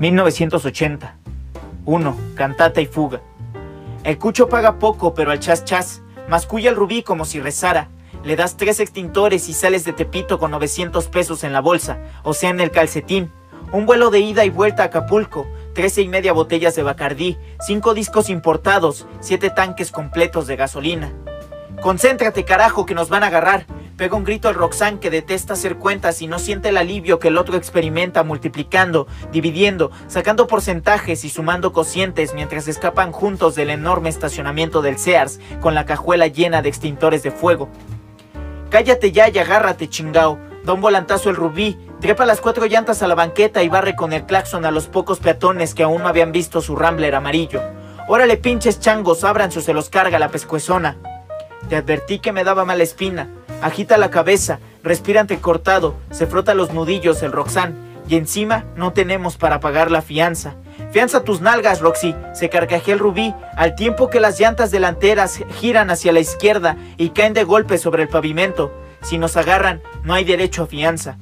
1980. 1. Cantata y fuga. El cucho paga poco, pero al chas chas. Masculla el rubí como si rezara. Le das tres extintores y sales de Tepito con 900 pesos en la bolsa, o sea en el calcetín. Un vuelo de ida y vuelta a Acapulco, 13 y media botellas de Bacardí, cinco discos importados, siete tanques completos de gasolina. Concéntrate, carajo, que nos van a agarrar. Pega un grito al Roxanne que detesta hacer cuentas y no siente el alivio que el otro experimenta multiplicando, dividiendo, sacando porcentajes y sumando cocientes mientras escapan juntos del enorme estacionamiento del Sears con la cajuela llena de extintores de fuego. Cállate ya y agárrate, chingao. Da un volantazo el rubí, trepa las cuatro llantas a la banqueta y barre con el claxon a los pocos peatones que aún no habían visto su Rambler amarillo. Órale pinches changos, abran o se los carga la pescuezona. Te advertí que me daba mala espina. Agita la cabeza, respira cortado, se frota los nudillos el Roxanne, y encima no tenemos para pagar la fianza. Fianza tus nalgas, Roxy, se carcajea el rubí, al tiempo que las llantas delanteras giran hacia la izquierda y caen de golpe sobre el pavimento. Si nos agarran, no hay derecho a fianza.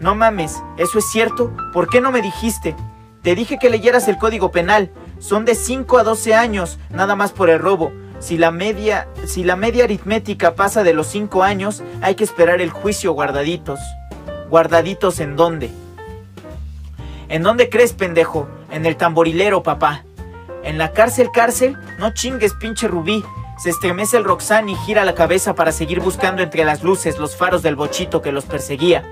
No mames, ¿eso es cierto? ¿Por qué no me dijiste? Te dije que leyeras el código penal. Son de 5 a 12 años, nada más por el robo. Si la media, si la media aritmética pasa de los 5 años, hay que esperar el juicio guardaditos. ¿Guardaditos en dónde? ¿En dónde crees, pendejo? En el tamborilero, papá. En la cárcel, cárcel, no chingues, pinche rubí. Se estremece el Roxanne y gira la cabeza para seguir buscando entre las luces los faros del bochito que los perseguía.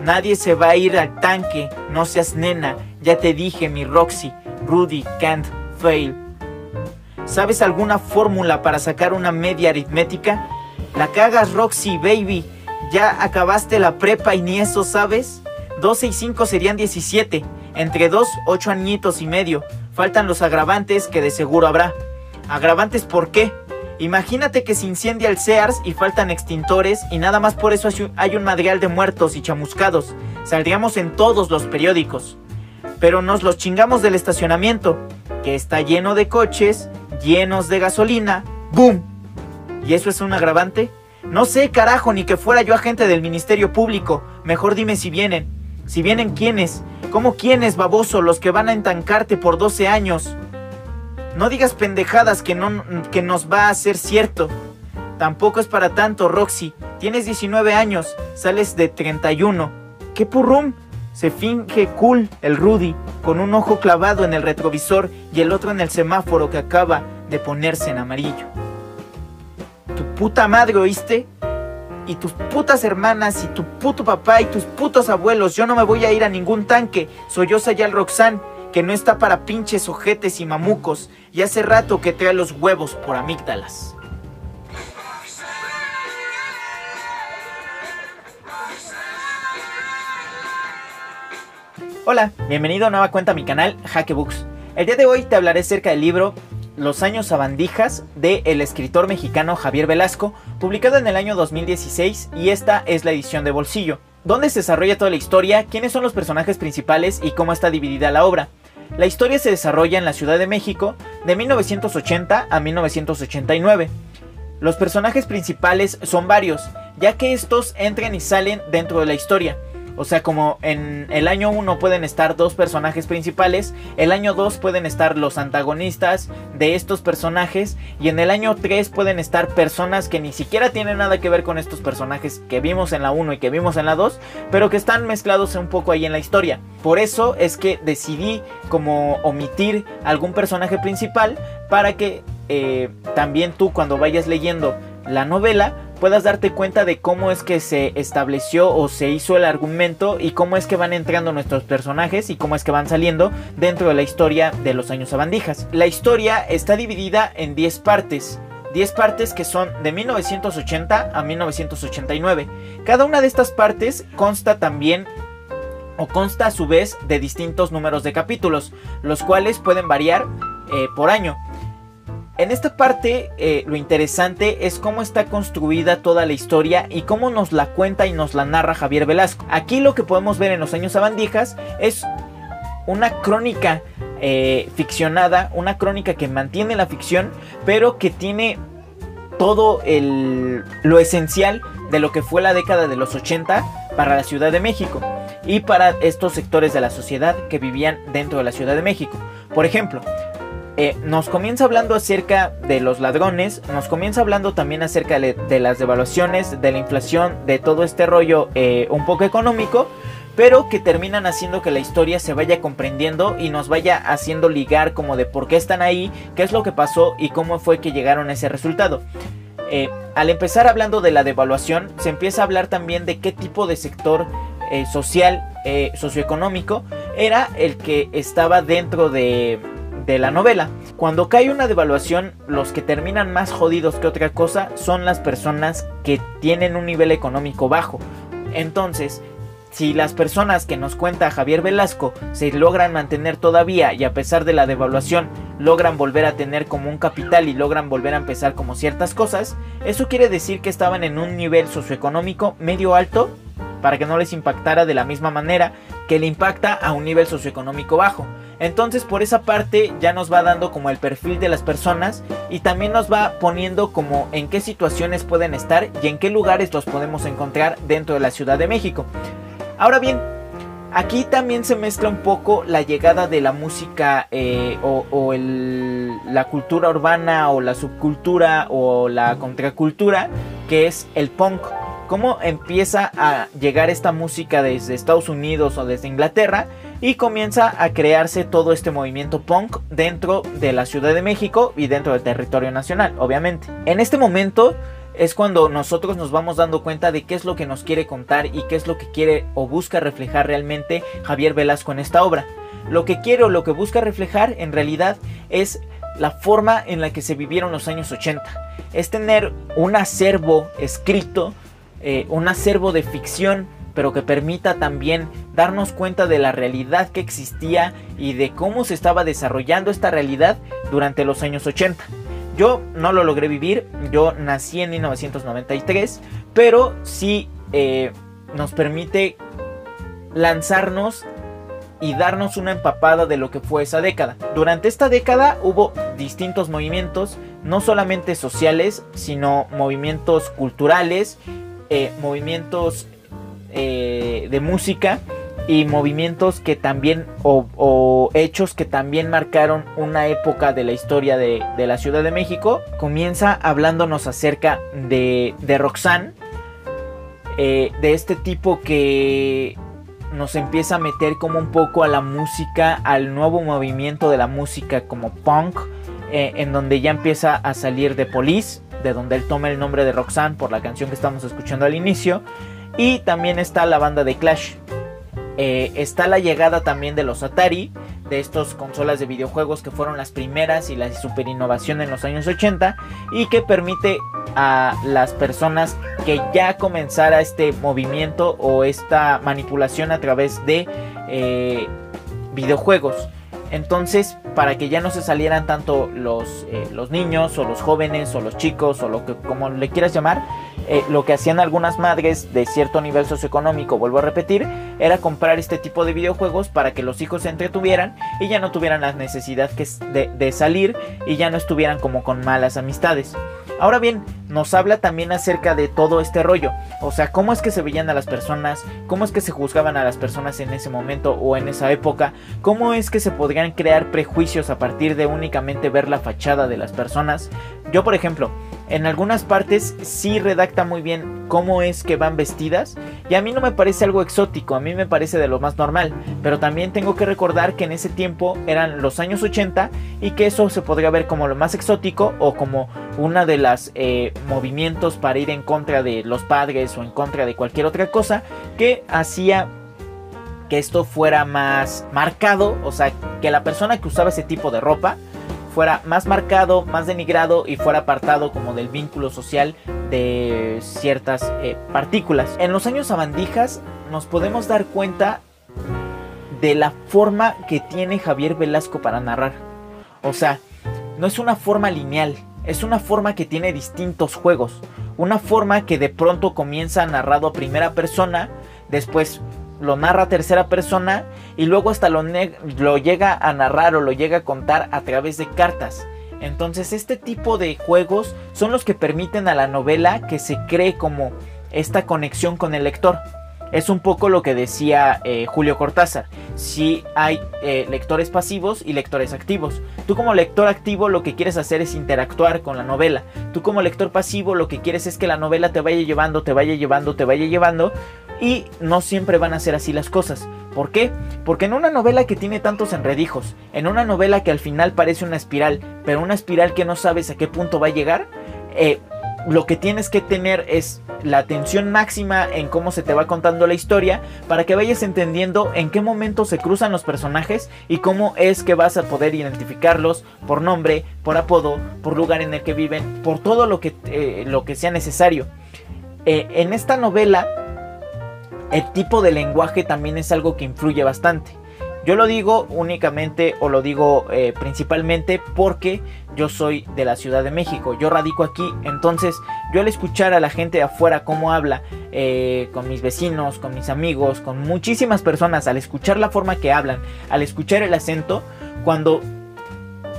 Nadie se va a ir al tanque, no seas nena, ya te dije mi Roxy, Rudy can't fail. ¿Sabes alguna fórmula para sacar una media aritmética? La cagas, Roxy, baby. Ya acabaste la prepa y ni eso sabes. 12 y 5 serían 17. Entre 2, 8 añitos y medio. Faltan los agravantes que de seguro habrá. ¿Agravantes por qué? Imagínate que se incendia el Sears y faltan extintores y nada más por eso hay un madrial de muertos y chamuscados. Saldríamos en todos los periódicos. Pero nos los chingamos del estacionamiento, que está lleno de coches llenos de gasolina. ¡Boom! ¿Y eso es un agravante? No sé, carajo, ni que fuera yo agente del Ministerio Público. Mejor dime si vienen. Si vienen, ¿quiénes? ¿Cómo quiénes, baboso? Los que van a entancarte por 12 años. No digas pendejadas que, no, que nos va a ser cierto. Tampoco es para tanto, Roxy. Tienes 19 años, sales de 31. ¿Qué purrum? Se finge cool el Rudy, con un ojo clavado en el retrovisor y el otro en el semáforo que acaba de ponerse en amarillo. Tu puta madre, ¿oíste? Y tus putas hermanas y tu puto papá y tus putos abuelos. Yo no me voy a ir a ningún tanque. Soy yo Sayal Roxanne, que no está para pinches ojetes y mamucos. Y hace rato que trae los huevos por amígdalas. Hola, bienvenido a nueva cuenta a mi canal Hackebooks. El día de hoy te hablaré acerca del libro Los años sabandijas de el escritor mexicano Javier Velasco, publicado en el año 2016 y esta es la edición de bolsillo, donde se desarrolla toda la historia, quiénes son los personajes principales y cómo está dividida la obra. La historia se desarrolla en la Ciudad de México de 1980 a 1989. Los personajes principales son varios, ya que estos entran y salen dentro de la historia. O sea, como en el año 1 pueden estar dos personajes principales, el año 2 pueden estar los antagonistas de estos personajes y en el año 3 pueden estar personas que ni siquiera tienen nada que ver con estos personajes que vimos en la 1 y que vimos en la 2, pero que están mezclados un poco ahí en la historia. Por eso es que decidí como omitir algún personaje principal para que eh, también tú cuando vayas leyendo la novela puedas darte cuenta de cómo es que se estableció o se hizo el argumento y cómo es que van entrando nuestros personajes y cómo es que van saliendo dentro de la historia de los años sabandijas. La historia está dividida en 10 partes. 10 partes que son de 1980 a 1989. Cada una de estas partes consta también o consta a su vez de distintos números de capítulos, los cuales pueden variar eh, por año. En esta parte eh, lo interesante es cómo está construida toda la historia y cómo nos la cuenta y nos la narra Javier Velasco. Aquí lo que podemos ver en los años sabandijas es una crónica eh, ficcionada, una crónica que mantiene la ficción, pero que tiene todo lo esencial de lo que fue la década de los 80 para la Ciudad de México. y para estos sectores de la sociedad que vivían dentro de la Ciudad de México. Por ejemplo, eh, nos comienza hablando acerca de los ladrones, nos comienza hablando también acerca de, las devaluaciones, de la inflación, de todo este rollo eh, un poco económico, pero que terminan haciendo que la historia se vaya comprendiendo y nos vaya haciendo ligar como de por qué están ahí, qué es lo que pasó y cómo fue que llegaron a ese resultado. Eh, al empezar hablando de la devaluación, se empieza a hablar también de qué tipo de sector social, socioeconómico, era el que estaba dentro de, de la novela. Cuando cae una devaluación, los que terminan más jodidos que otra cosa son las personas que tienen un nivel económico bajo. Entonces, si las personas que nos cuenta Javier Velasco se logran mantener todavía y a pesar de la devaluación logran volver a tener como un capital y logran volver a empezar como ciertas cosas, eso quiere decir que estaban en un nivel socioeconómico medio alto para que no les impactara de la misma manera que le impacta a un nivel socioeconómico bajo. Entonces por esa parte ya nos va dando como el perfil de las personas y también nos va poniendo como en qué situaciones pueden estar y en qué lugares los podemos encontrar dentro de la Ciudad de México. Ahora bien, aquí también se mezcla un poco la llegada de la música eh, o, la cultura urbana o la subcultura o la contracultura que es el punk cómo empieza a llegar esta música desde Estados Unidos o desde Inglaterra y comienza a crearse todo este movimiento punk dentro de la Ciudad de México y dentro del territorio nacional, obviamente. En este momento es cuando nosotros nos vamos dando cuenta de qué es lo que nos quiere contar y qué es lo que quiere o busca reflejar realmente Javier Velasco en esta obra. Lo que quiere o lo que busca reflejar en realidad es la forma en la que se vivieron los años 80. Es tener un acervo escrito eh, un acervo de ficción, pero que permita también darnos cuenta de la realidad que existía y de cómo se estaba desarrollando esta realidad durante los años 80. Yo no lo logré vivir, yo nací en 1993, pero sí eh, nos permite lanzarnos y darnos una empapada de lo que fue esa década. Durante esta década hubo distintos movimientos, no solamente sociales, sino movimientos culturales eh, movimientos eh, de música y movimientos que también o, hechos que también marcaron una época de la historia de, la Ciudad de México. Comienza hablándonos acerca de, de Roxanne, eh, de este tipo que nos empieza a meter como un poco a la música, al nuevo movimiento de la música como punk, en donde ya empieza a salir de Police, de donde él toma el nombre de Roxanne por la canción que estamos escuchando al inicio. Y también está la banda de Clash. Eh, está la llegada también de los Atari, de estas consolas de videojuegos que fueron las primeras y la super innovación en los años 80 y que permite a las personas que ya comenzara este movimiento o esta manipulación a través de eh, videojuegos. Entonces, para que ya no se salieran tanto los, eh, los niños o los jóvenes o los chicos o lo que como le quieras llamar, eh, lo que hacían algunas madres de cierto nivel socioeconómico, vuelvo a repetir, era comprar este tipo de videojuegos para que los hijos se entretuvieran y ya no tuvieran la necesidad de, de salir y ya no estuvieran como con malas amistades. Ahora bien, nos habla también acerca de todo este rollo. O sea, cómo es que se veían a las personas, cómo es que se juzgaban a las personas en ese momento o en esa época, cómo es que se podrían crear prejuicios a partir de únicamente ver la fachada de las personas. Yo, por ejemplo, en algunas partes sí redacta muy bien cómo es que van vestidas y a mí no me parece algo exótico, a mí me parece de lo más normal, pero también tengo que recordar que en ese tiempo eran los años 80 y que eso se podría ver como lo más exótico o como una de las eh, movimientos para ir en contra de los padres o en contra de cualquier otra cosa que hacía que esto fuera más marcado, o sea, que la persona que usaba ese tipo de ropa fuera más marcado, más denigrado y fuera apartado como del vínculo social de ciertas eh, partículas. En los años abandijas nos podemos dar cuenta de la forma que tiene Javier Velasco para narrar. O sea, no es una forma lineal, es una forma que tiene distintos juegos. Una forma que de pronto comienza narrado a primera persona, después lo narra a tercera persona y luego hasta lo, lo llega a narrar o lo llega a contar a través de cartas. Entonces este tipo de juegos son los que permiten a la novela que se cree como esta conexión con el lector. Es un poco lo que decía eh, Julio Cortázar. Si hay eh, lectores pasivos y lectores activos. Tú como lector activo lo que quieres hacer es interactuar con la novela. Tú como lector pasivo lo que quieres es que la novela te vaya llevando, te vaya llevando, te vaya llevando. Y no siempre van a ser así las cosas. ¿Por qué? Porque en una novela que tiene tantos enredijos, en una novela que al final parece una espiral, pero una espiral que no sabes a qué punto va a llegar, eh, lo que tienes que tener es la atención máxima en cómo se te va contando la historia para que vayas entendiendo en qué momento se cruzan los personajes y cómo es que vas a poder identificarlos por nombre, por apodo, por lugar en el que viven, por todo lo que, eh, lo que sea necesario. Eh, en esta novela, el tipo de lenguaje también es algo que influye bastante. Yo lo digo únicamente o lo digo eh, principalmente porque yo soy de la Ciudad de México, yo radico aquí, entonces yo al escuchar a la gente de afuera cómo habla, eh, con mis vecinos, con mis amigos, con muchísimas personas, al escuchar la forma que hablan, al escuchar el acento, cuando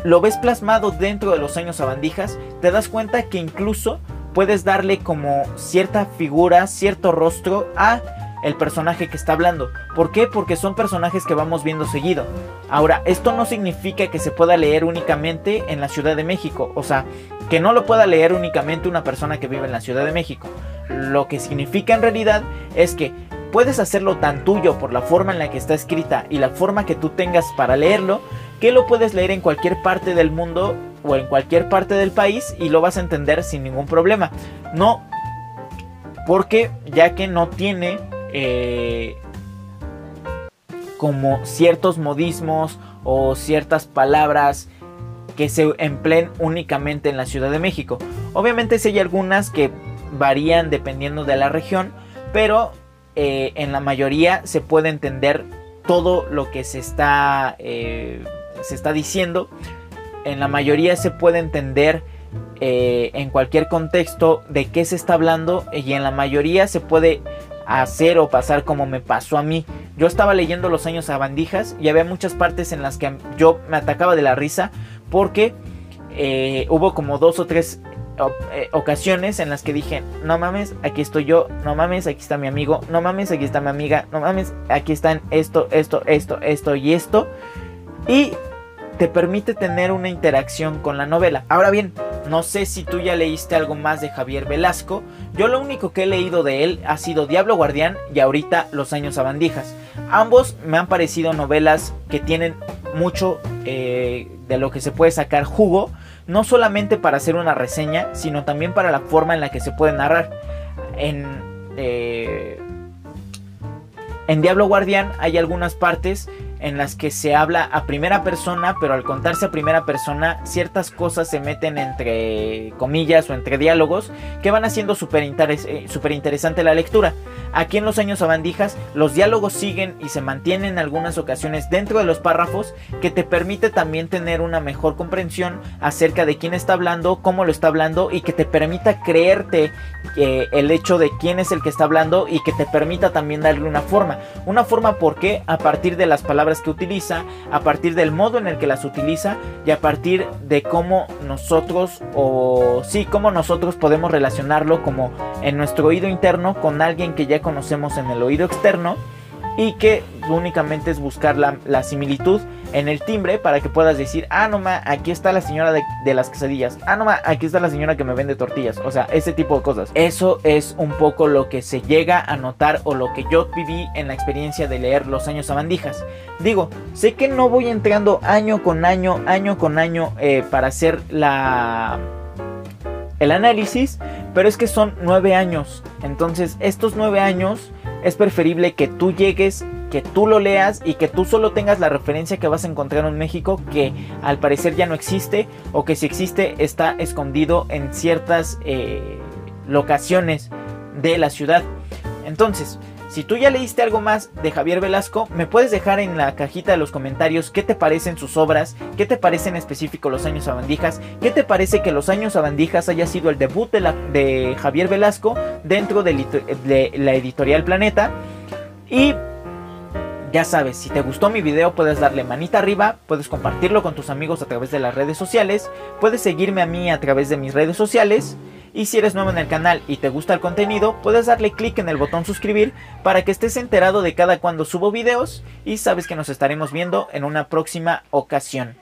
lo ves plasmado dentro de los años sabandijas, te das cuenta que incluso puedes darle como cierta figura, cierto rostro a el personaje que está hablando. ¿Por qué? Porque son personajes que vamos viendo seguido. Ahora, esto no significa que se pueda leer únicamente en la Ciudad de México. O sea, que no lo pueda leer únicamente una persona que vive en la Ciudad de México. Lo que significa en realidad es que puedes hacerlo tan tuyo por la forma en la que está escrita y la forma que tú tengas para leerlo, que lo puedes leer en cualquier parte del mundo o en cualquier parte del país y lo vas a entender sin ningún problema. No, porque ya que no tiene eh, como ciertos modismos o ciertas palabras que se empleen únicamente en la Ciudad de México. Obviamente si hay algunas que varían dependiendo de la región, pero eh, en la mayoría se puede entender todo lo que se está, eh, se está diciendo. En la mayoría se puede entender en cualquier contexto de qué se está hablando y en la mayoría se puede hacer o pasar como me pasó a mí. Yo estaba leyendo Los años a bandijas y había muchas partes en las que yo me atacaba de la risa porque eh, hubo como dos o tres eh, ocasiones en las que dije, no mames, aquí estoy yo, no mames, aquí está mi amigo, no mames, aquí está mi amiga, no mames, aquí están esto, esto, esto, esto y esto. Y te permite tener una interacción con la novela. Ahora bien, no sé si tú ya leíste algo más de Javier Velasco. Yo lo único que he leído de él ha sido Diablo Guardián y ahorita Los Años Abandijas. Ambos me han parecido novelas que tienen mucho eh, de lo que se puede sacar jugo. No solamente para hacer una reseña, sino también para la forma en la que se puede narrar. En, eh, en Diablo Guardián hay algunas partes en las que se habla a primera persona, pero al contarse a primera persona, ciertas cosas se meten entre comillas o entre diálogos que van haciendo súper eh, interesante la lectura. Aquí en los años abandijas, los diálogos siguen y se mantienen en algunas ocasiones dentro de los párrafos, que te permite también tener una mejor comprensión acerca de quién está hablando, cómo lo está hablando y que te permita creerte eh, el hecho de quién es el que está hablando y que te permita también darle una forma. Una forma porque a partir de las palabras que utiliza, a partir del modo en el que las utiliza y a partir de cómo nosotros o sí, cómo nosotros podemos relacionarlo como en nuestro oído interno con alguien que ya conocemos en el oído externo y que únicamente es buscar la, similitud en el timbre para que puedas decir, ah, no ma, aquí está la señora de, las quesadillas, ah, no ma, aquí está la señora que me vende tortillas, o sea, ese tipo de cosas. Eso es un poco lo que se llega a notar o lo que yo viví en la experiencia de leer Los años sabandijas. Digo, sé que no voy entrando año con año, año con año eh, para hacer la el análisis, pero es que son nueve años. Entonces, estos nueve años es preferible que tú llegues, que tú lo leas y que tú solo tengas la referencia que vas a encontrar en México que al parecer ya no existe o que si existe está escondido en ciertas eh, locaciones de la ciudad. Entonces, si tú ya leíste algo más de Javier Velasco, me puedes dejar en la cajita de los comentarios qué te parecen sus obras, qué te parecen en específico los años abandijas, qué te parece que los años abandijas haya sido el debut de, Javier Velasco dentro de, de la editorial Planeta. Y ya sabes, si te gustó mi video puedes darle manita arriba, puedes compartirlo con tus amigos a través de las redes sociales, puedes seguirme a mí a través de mis redes sociales Y si eres nuevo en el canal y te gusta el contenido, puedes darle clic en el botón suscribir para que estés enterado de cada cuando subo videos y sabes que nos estaremos viendo en una próxima ocasión.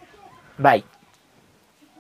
Bye.